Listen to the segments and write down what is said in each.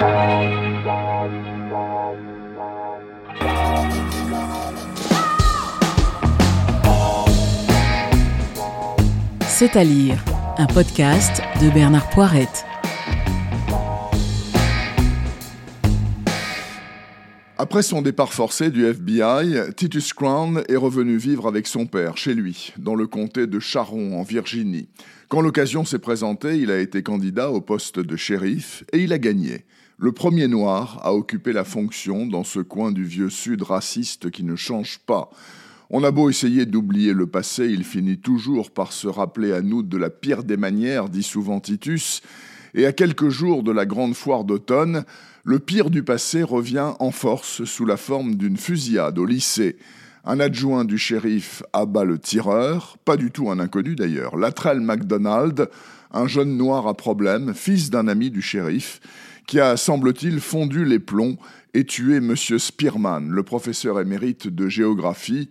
C'est à lire, un podcast de Bernard Poirette. Après son départ forcé du FBI, Titus Crown est revenu vivre avec son père chez lui, dans le comté de Charon, en Virginie. Quand l'occasion s'est présentée, il a été candidat au poste de shérif et il a gagné. Le premier noir a occupé la fonction dans ce coin du vieux sud raciste qui ne change pas. On a beau essayer d'oublier le passé, il finit toujours par se rappeler à nous de la pire des manières, dit souvent Titus, et à quelques jours de la grande foire d'automne, le pire du passé revient en force sous la forme d'une fusillade au lycée. Un adjoint du shérif abat le tireur, pas du tout un inconnu d'ailleurs, Latrell MacDonald, un jeune noir à problème, fils d'un ami du shérif, qui a, semble-t-il, fondu les plombs et tué M. Spearman, le professeur émérite de géographie,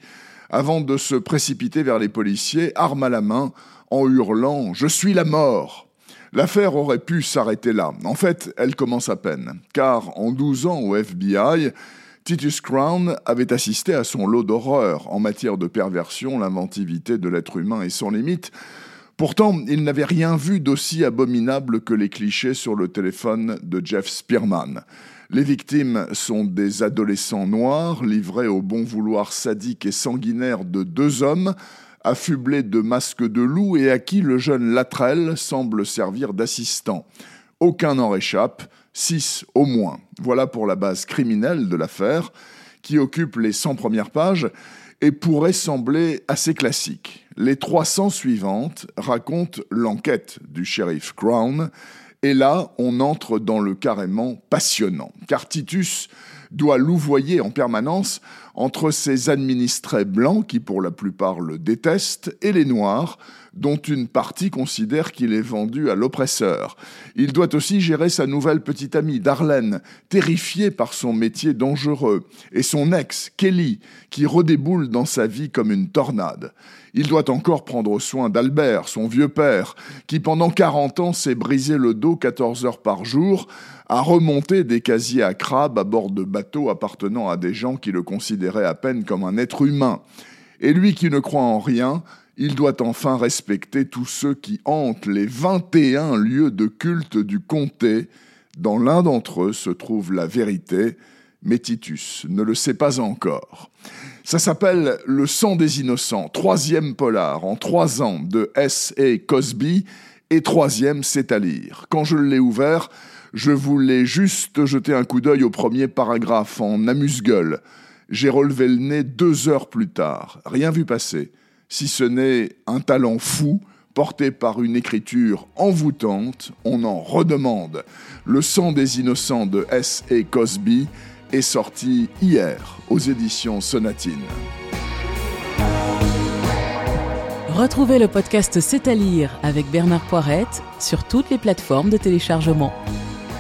avant de se précipiter vers les policiers, arme à la main, en hurlant ⁇ Je suis la mort !⁇ L'affaire aurait pu s'arrêter là. En fait, elle commence à peine, car en 12 ans au FBI, Titus Crown avait assisté à son lot d'horreurs en matière de perversion, l'inventivité de l'être humain et sans limite. Pourtant, il n'avait rien vu d'aussi abominable que les clichés sur le téléphone de Jeff Spearman. Les victimes sont des adolescents noirs livrés au bon vouloir sadique et sanguinaire de deux hommes, affublés de masques de loup et à qui le jeune Latrell semble servir d'assistant. Aucun n'en réchappe, six au moins. Voilà pour la base criminelle de l'affaire, qui occupe les 100 premières pages et pourrait sembler assez classique. Les 300 suivantes racontent l'enquête du shérif Crown et là, on entre dans le carrément passionnant, car Titus doit louvoyer en permanence entre ses administrés blancs, qui pour la plupart le détestent, et les noirs, dont une partie considère qu'il est vendu à l'oppresseur. Il doit aussi gérer sa nouvelle petite amie, Darlene, terrifiée par son métier dangereux, et son ex, Kelly, qui redéboule dans sa vie comme une tornade. Il doit encore prendre soin d'Albert, son vieux père, qui pendant 40 ans s'est brisé le dos 14 heures par jour, à remonter des casiers à crabes à bord de bateaux appartenant à des gens qui le à peine comme un être humain. Et lui qui ne croit en rien, il doit enfin respecter tous ceux qui hantent les 21 lieux de culte du comté. Dans l'un d'entre eux se trouve la vérité, mais Titus ne le sait pas encore. Ça s'appelle Le sang des innocents, troisième polar en trois ans de S. A. Cosby, et troisième, c'est à lire. Quand je l'ai ouvert, je voulais juste jeter un coup d'œil au premier paragraphe en amuse-gueule. J'ai relevé le nez deux heures plus tard, rien vu passer si ce n'est un talent fou porté par une écriture envoûtante, on en redemande. Le sang des innocents de S. A. Cosby est sorti hier aux éditions Sonatine. Retrouvez le podcast C'est à lire avec Bernard Poirette sur toutes les plateformes de téléchargement.